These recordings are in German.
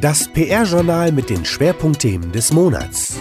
Das PR-Journal mit den Schwerpunktthemen des Monats.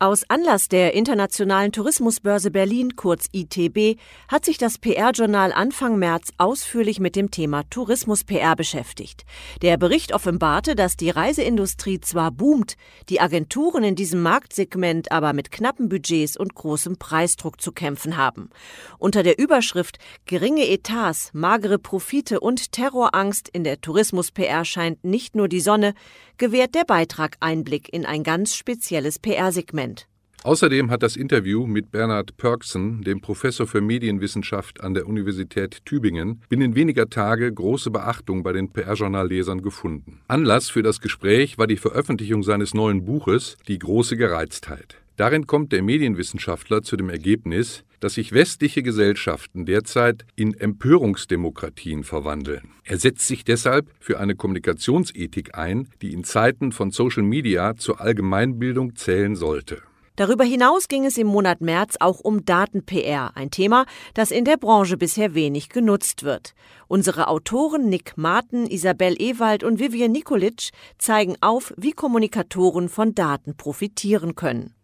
Aus Anlass der Internationalen Tourismusbörse Berlin, kurz ITB, hat sich das PR-Journal Anfang März ausführlich mit dem Thema Tourismus-PR beschäftigt. Der Bericht offenbarte, dass die Reiseindustrie zwar boomt, die Agenturen in diesem Marktsegment aber mit knappen Budgets und großem Preisdruck zu kämpfen haben. Unter der Überschrift Geringe Etats, magere Profite und Terrorangst in der Tourismus-PR scheint nicht nur die Sonne, gewährt der Beitrag Einblick in ein ganz spezielles PR-Segment. Außerdem hat das Interview mit Bernhard Pörksen, dem Professor für Medienwissenschaft an der Universität Tübingen, binnen weniger Tage große Beachtung bei den PR-Journallesern gefunden. Anlass für das Gespräch war die Veröffentlichung seines neuen Buches Die große Gereiztheit. Darin kommt der Medienwissenschaftler zu dem Ergebnis, dass sich westliche Gesellschaften derzeit in Empörungsdemokratien verwandeln. Er setzt sich deshalb für eine Kommunikationsethik ein, die in Zeiten von Social Media zur Allgemeinbildung zählen sollte. Darüber hinaus ging es im Monat März auch um Daten-PR, ein Thema, das in der Branche bisher wenig genutzt wird. Unsere Autoren Nick Martin, Isabel Ewald und Vivian Nikolic zeigen auf, wie Kommunikatoren von Daten profitieren können.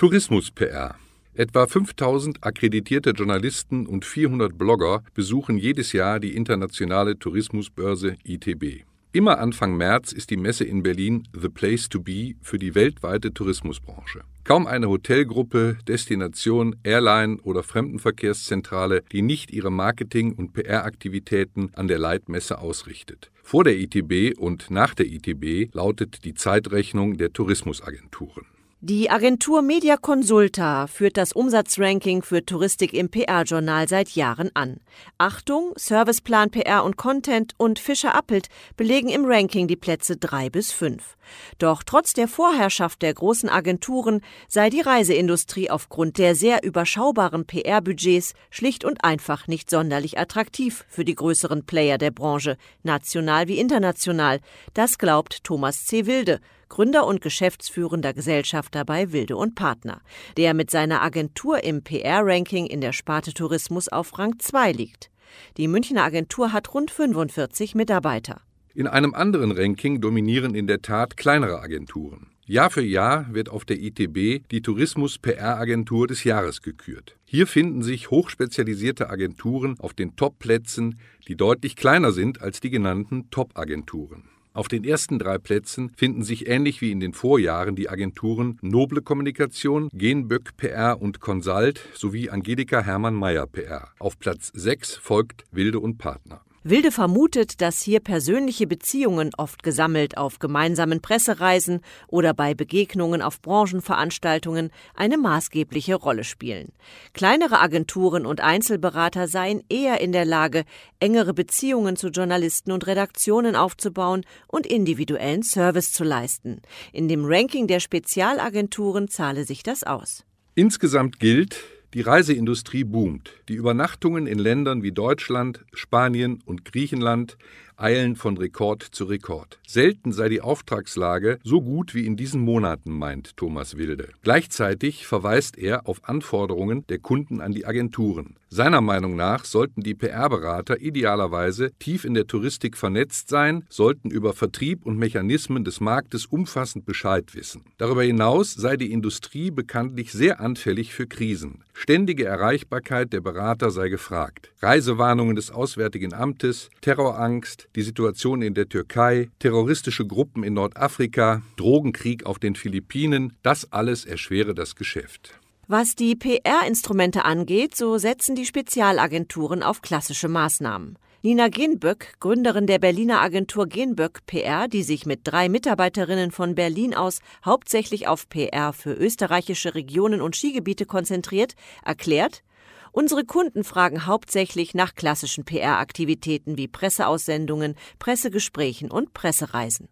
Tourismus-PR Etwa 5000 akkreditierte Journalisten und 400 Blogger besuchen jedes Jahr die internationale Tourismusbörse ITB. Immer Anfang März ist die Messe in Berlin The Place to Be für die weltweite Tourismusbranche. Kaum eine Hotelgruppe, Destination, Airline oder Fremdenverkehrszentrale, die nicht ihre Marketing- und PR-Aktivitäten an der Leitmesse ausrichtet. Vor der ITB und nach der ITB lautet die Zeitrechnung der Tourismusagenturen. Die Agentur Media Consulta führt das Umsatzranking für Touristik im PR-Journal seit Jahren an. Achtung, Serviceplan PR und Content und Fischer Appelt belegen im Ranking die Plätze 3 bis 5. Doch trotz der Vorherrschaft der großen Agenturen sei die Reiseindustrie aufgrund der sehr überschaubaren PR-Budgets schlicht und einfach nicht sonderlich attraktiv für die größeren Player der Branche, national wie international. Das glaubt Thomas C. Wilde, Gründer und geschäftsführender Gesellschafter bei Wilde und Partner, der mit seiner Agentur im PR-Ranking in der Sparte Tourismus auf Rang 2 liegt. Die Münchner Agentur hat rund 45 Mitarbeiter. In einem anderen Ranking dominieren in der Tat kleinere Agenturen. Jahr für Jahr wird auf der ITB die Tourismus-PR-Agentur des Jahres gekürt. Hier finden sich hochspezialisierte Agenturen auf den Top-Plätzen, die deutlich kleiner sind als die genannten Top-Agenturen. Auf den ersten drei Plätzen finden sich ähnlich wie in den Vorjahren die Agenturen Noble Kommunikation, Genböck PR und Consult sowie Angelika Hermann Meyer PR. Auf Platz 6 folgt Wilde und Partner. Wilde vermutet, dass hier persönliche Beziehungen oft gesammelt auf gemeinsamen Pressereisen oder bei Begegnungen auf Branchenveranstaltungen eine maßgebliche Rolle spielen. Kleinere Agenturen und Einzelberater seien eher in der Lage, engere Beziehungen zu Journalisten und Redaktionen aufzubauen und individuellen Service zu leisten. In dem Ranking der Spezialagenturen zahle sich das aus. Insgesamt gilt, die Reiseindustrie boomt. Die Übernachtungen in Ländern wie Deutschland, Spanien und Griechenland eilen von Rekord zu Rekord. Selten sei die Auftragslage so gut wie in diesen Monaten, meint Thomas Wilde. Gleichzeitig verweist er auf Anforderungen der Kunden an die Agenturen. Seiner Meinung nach sollten die PR-Berater idealerweise tief in der Touristik vernetzt sein, sollten über Vertrieb und Mechanismen des Marktes umfassend Bescheid wissen. Darüber hinaus sei die Industrie bekanntlich sehr anfällig für Krisen. Ständige Erreichbarkeit der Berater sei gefragt. Reisewarnungen des Auswärtigen Amtes, Terrorangst, die Situation in der Türkei, terroristische Gruppen in Nordafrika, Drogenkrieg auf den Philippinen, das alles erschwere das Geschäft. Was die PR-Instrumente angeht, so setzen die Spezialagenturen auf klassische Maßnahmen. Nina Genböck, Gründerin der Berliner Agentur Genböck PR, die sich mit drei Mitarbeiterinnen von Berlin aus hauptsächlich auf PR für österreichische Regionen und Skigebiete konzentriert, erklärt, Unsere Kunden fragen hauptsächlich nach klassischen PR-Aktivitäten wie Presseaussendungen, Pressegesprächen und Pressereisen.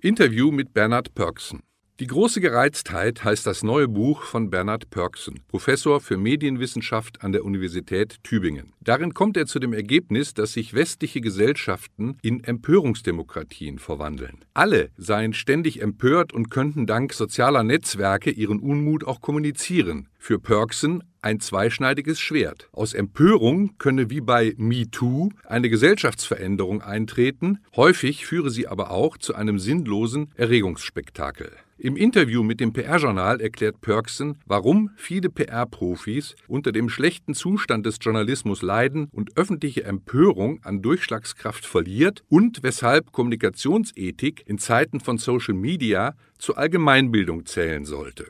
Interview mit Bernhard Pörksen. Die große Gereiztheit heißt das neue Buch von Bernhard Pörksen, Professor für Medienwissenschaft an der Universität Tübingen. Darin kommt er zu dem Ergebnis, dass sich westliche Gesellschaften in Empörungsdemokratien verwandeln. Alle seien ständig empört und könnten dank sozialer Netzwerke ihren Unmut auch kommunizieren. Für Pörksen ein zweischneidiges Schwert. Aus Empörung könne wie bei MeToo eine Gesellschaftsveränderung eintreten, häufig führe sie aber auch zu einem sinnlosen Erregungsspektakel. Im Interview mit dem PR-Journal erklärt Pörksen, warum viele PR-Profis unter dem schlechten Zustand des Journalismus leiden und öffentliche Empörung an Durchschlagskraft verliert und weshalb Kommunikationsethik in Zeiten von Social Media zur Allgemeinbildung zählen sollte.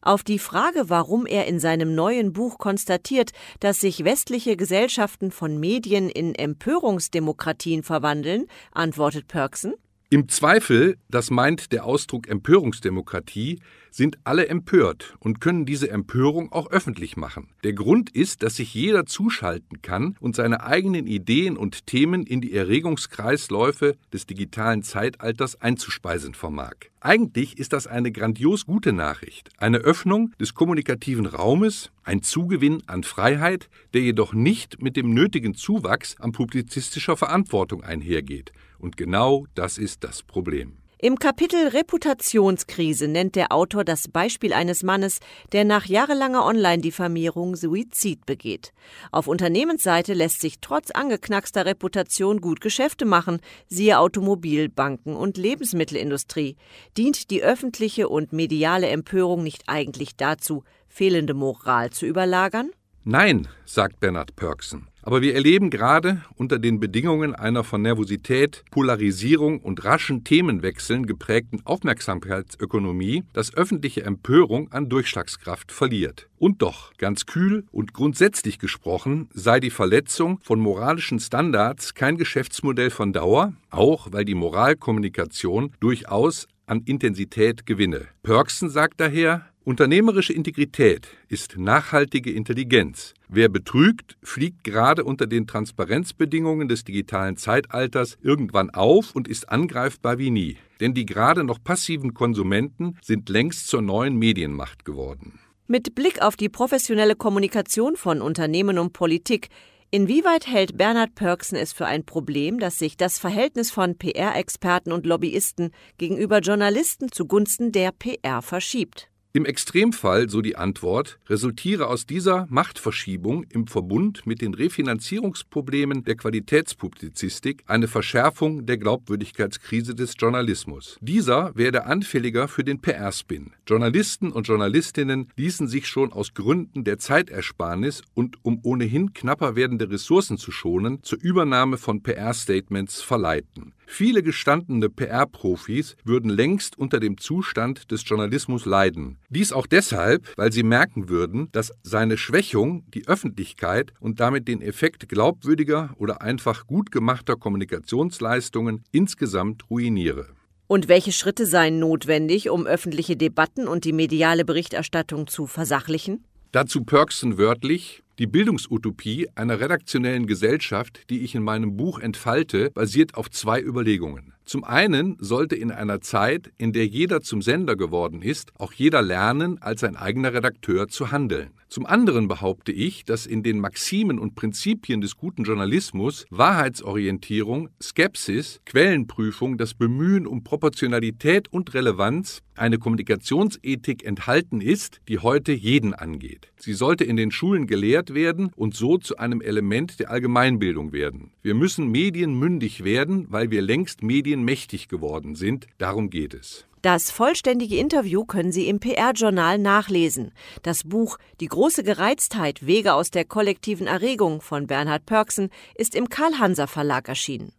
Auf die Frage, warum er in seinem neuen Buch konstatiert, dass sich westliche Gesellschaften von Medien in Empörungsdemokratien verwandeln, antwortet Pörksen im Zweifel, das meint der Ausdruck Empörungsdemokratie, sind alle empört und können diese Empörung auch öffentlich machen. Der Grund ist, dass sich jeder zuschalten kann und seine eigenen Ideen und Themen in die Erregungskreisläufe des digitalen Zeitalters einzuspeisen vermag. Eigentlich ist das eine grandios gute Nachricht, eine Öffnung des kommunikativen Raumes, ein Zugewinn an Freiheit, der jedoch nicht mit dem nötigen Zuwachs an publizistischer Verantwortung einhergeht. Und genau das ist das Problem. Im Kapitel Reputationskrise nennt der Autor das Beispiel eines Mannes, der nach jahrelanger Online-Diffamierung Suizid begeht. Auf Unternehmensseite lässt sich trotz angeknackster Reputation gut Geschäfte machen, siehe Automobil, Banken und Lebensmittelindustrie. Dient die öffentliche und mediale Empörung nicht eigentlich dazu, fehlende Moral zu überlagern? Nein, sagt Bernhard Pörksen. Aber wir erleben gerade unter den Bedingungen einer von Nervosität, Polarisierung und raschen Themenwechseln geprägten Aufmerksamkeitsökonomie, dass öffentliche Empörung an Durchschlagskraft verliert. Und doch, ganz kühl und grundsätzlich gesprochen, sei die Verletzung von moralischen Standards kein Geschäftsmodell von Dauer, auch weil die Moralkommunikation durchaus an Intensität gewinne. Pörksen sagt daher, Unternehmerische Integrität ist nachhaltige Intelligenz. Wer betrügt, fliegt gerade unter den Transparenzbedingungen des digitalen Zeitalters irgendwann auf und ist angreifbar wie nie. Denn die gerade noch passiven Konsumenten sind längst zur neuen Medienmacht geworden. Mit Blick auf die professionelle Kommunikation von Unternehmen und Politik Inwieweit hält Bernhard Pörksen es für ein Problem, dass sich das Verhältnis von PR-Experten und Lobbyisten gegenüber Journalisten zugunsten der PR verschiebt? Im Extremfall, so die Antwort, resultiere aus dieser Machtverschiebung im Verbund mit den Refinanzierungsproblemen der Qualitätspublizistik eine Verschärfung der Glaubwürdigkeitskrise des Journalismus. Dieser werde anfälliger für den PR-Spin. Journalisten und Journalistinnen ließen sich schon aus Gründen der Zeitersparnis und um ohnehin knapper werdende Ressourcen zu schonen zur Übernahme von PR-Statements verleiten. Viele gestandene PR-Profis würden längst unter dem Zustand des Journalismus leiden. Dies auch deshalb, weil sie merken würden, dass seine Schwächung die Öffentlichkeit und damit den Effekt glaubwürdiger oder einfach gut gemachter Kommunikationsleistungen insgesamt ruiniere. Und welche Schritte seien notwendig, um öffentliche Debatten und die mediale Berichterstattung zu versachlichen? Dazu Perksen wörtlich die Bildungsutopie einer redaktionellen Gesellschaft, die ich in meinem Buch entfalte, basiert auf zwei Überlegungen. Zum einen sollte in einer Zeit, in der jeder zum Sender geworden ist, auch jeder lernen, als ein eigener Redakteur zu handeln. Zum anderen behaupte ich, dass in den Maximen und Prinzipien des guten Journalismus Wahrheitsorientierung, Skepsis, Quellenprüfung, das Bemühen um Proportionalität und Relevanz eine Kommunikationsethik enthalten ist, die heute jeden angeht. Sie sollte in den Schulen gelehrt werden und so zu einem Element der Allgemeinbildung werden. Wir müssen medienmündig werden, weil wir längst medienmächtig geworden sind. Darum geht es. Das vollständige Interview können Sie im PR-Journal nachlesen. Das Buch Die große Gereiztheit Wege aus der kollektiven Erregung von Bernhard Pörksen ist im Karl-Hanser Verlag erschienen.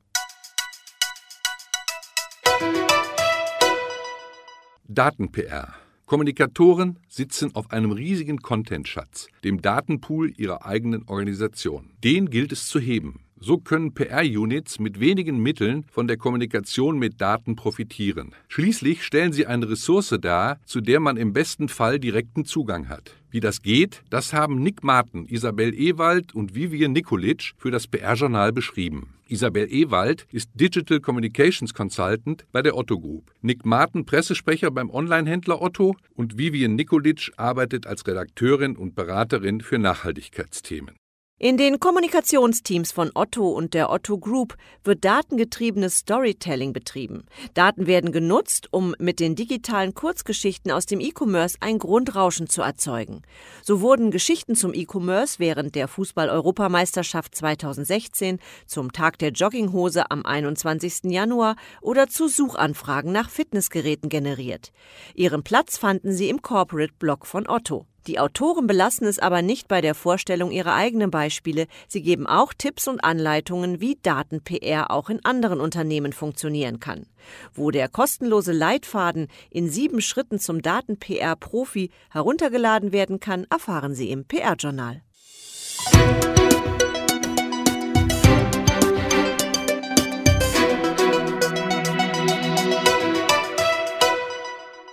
Daten-PR. Kommunikatoren sitzen auf einem riesigen Content-Schatz, dem Datenpool ihrer eigenen Organisation. Den gilt es zu heben. So können PR-Units mit wenigen Mitteln von der Kommunikation mit Daten profitieren. Schließlich stellen sie eine Ressource dar, zu der man im besten Fall direkten Zugang hat. Wie das geht, das haben Nick Martin, Isabel Ewald und Vivian Nikolic für das PR-Journal beschrieben. Isabel Ewald ist Digital Communications Consultant bei der Otto Group. Nick Martin, Pressesprecher beim Online-Händler Otto und Vivian Nikolic arbeitet als Redakteurin und Beraterin für Nachhaltigkeitsthemen. In den Kommunikationsteams von Otto und der Otto Group wird datengetriebenes Storytelling betrieben. Daten werden genutzt, um mit den digitalen Kurzgeschichten aus dem E-Commerce ein Grundrauschen zu erzeugen. So wurden Geschichten zum E-Commerce während der Fußball-Europameisterschaft 2016, zum Tag der Jogginghose am 21. Januar oder zu Suchanfragen nach Fitnessgeräten generiert. Ihren Platz fanden sie im Corporate Blog von Otto. Die Autoren belassen es aber nicht bei der Vorstellung ihrer eigenen Beispiele. Sie geben auch Tipps und Anleitungen, wie Daten-PR auch in anderen Unternehmen funktionieren kann. Wo der kostenlose Leitfaden in sieben Schritten zum Daten-PR-Profi heruntergeladen werden kann, erfahren Sie im PR-Journal.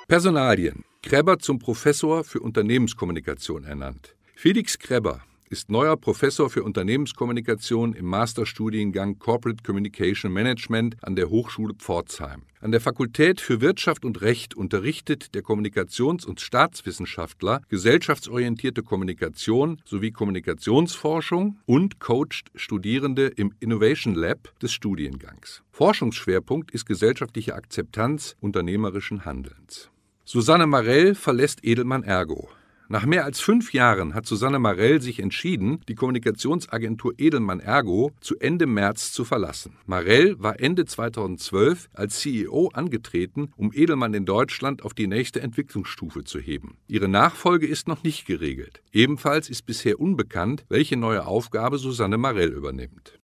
Personalien. Kreber zum Professor für Unternehmenskommunikation ernannt. Felix Kreber ist neuer Professor für Unternehmenskommunikation im Masterstudiengang Corporate Communication Management an der Hochschule Pforzheim. An der Fakultät für Wirtschaft und Recht unterrichtet der Kommunikations- und Staatswissenschaftler gesellschaftsorientierte Kommunikation sowie Kommunikationsforschung und coacht Studierende im Innovation Lab des Studiengangs. Forschungsschwerpunkt ist gesellschaftliche Akzeptanz unternehmerischen Handelns. Susanne Marell verlässt Edelmann Ergo. Nach mehr als fünf Jahren hat Susanne Marell sich entschieden, die Kommunikationsagentur Edelmann Ergo zu Ende März zu verlassen. Marell war Ende 2012 als CEO angetreten, um Edelmann in Deutschland auf die nächste Entwicklungsstufe zu heben. Ihre Nachfolge ist noch nicht geregelt. Ebenfalls ist bisher unbekannt, welche neue Aufgabe Susanne Marell übernimmt.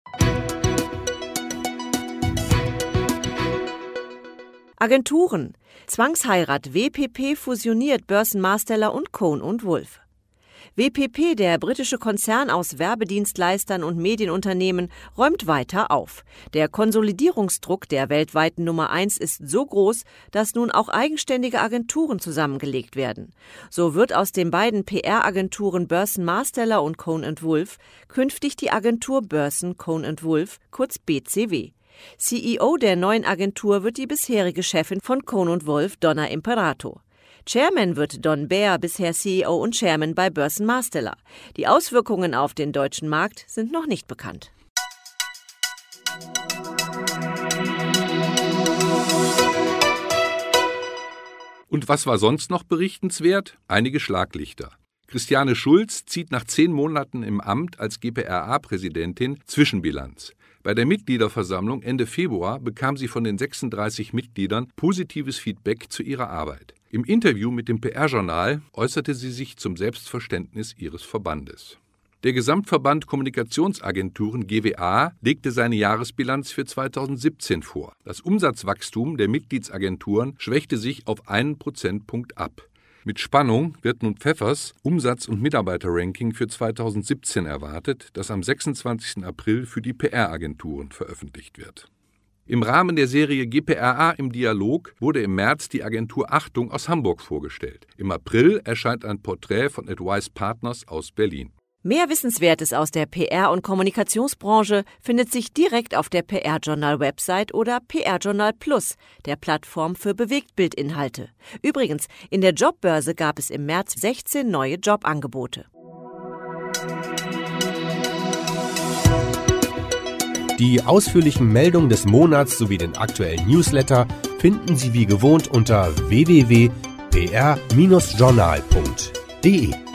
Agenturen. Zwangsheirat. WPP fusioniert Börsenmarsteller und Cohn und Wolf. WPP, der britische Konzern aus Werbedienstleistern und Medienunternehmen, räumt weiter auf. Der Konsolidierungsdruck der weltweiten Nummer eins ist so groß, dass nun auch eigenständige Agenturen zusammengelegt werden. So wird aus den beiden PR-Agenturen Börsen Marsteller und Cohn Wolf künftig die Agentur Börsen Cohn Wolf, kurz BCW. CEO der neuen Agentur wird die bisherige Chefin von Cohn Wolf, Donna Imperato. Chairman wird Don Baer, bisher CEO und Chairman bei Börsen Marsteller. Die Auswirkungen auf den deutschen Markt sind noch nicht bekannt. Und was war sonst noch berichtenswert? Einige Schlaglichter. Christiane Schulz zieht nach zehn Monaten im Amt als GPRA-Präsidentin Zwischenbilanz. Bei der Mitgliederversammlung Ende Februar bekam sie von den 36 Mitgliedern positives Feedback zu ihrer Arbeit. Im Interview mit dem PR-Journal äußerte sie sich zum Selbstverständnis ihres Verbandes. Der Gesamtverband Kommunikationsagenturen GWA legte seine Jahresbilanz für 2017 vor. Das Umsatzwachstum der Mitgliedsagenturen schwächte sich auf einen Prozentpunkt ab. Mit Spannung wird nun Pfeffers Umsatz- und Mitarbeiterranking für 2017 erwartet, das am 26. April für die PR-Agenturen veröffentlicht wird. Im Rahmen der Serie GPRA im Dialog wurde im März die Agentur Achtung aus Hamburg vorgestellt. Im April erscheint ein Porträt von Advice Partners aus Berlin. Mehr Wissenswertes aus der PR- und Kommunikationsbranche findet sich direkt auf der PR-Journal-Website oder PR-Journal Plus, der Plattform für Bewegtbildinhalte. Übrigens, in der Jobbörse gab es im März 16 neue Jobangebote. Die ausführlichen Meldungen des Monats sowie den aktuellen Newsletter finden Sie wie gewohnt unter www.pr-journal.de.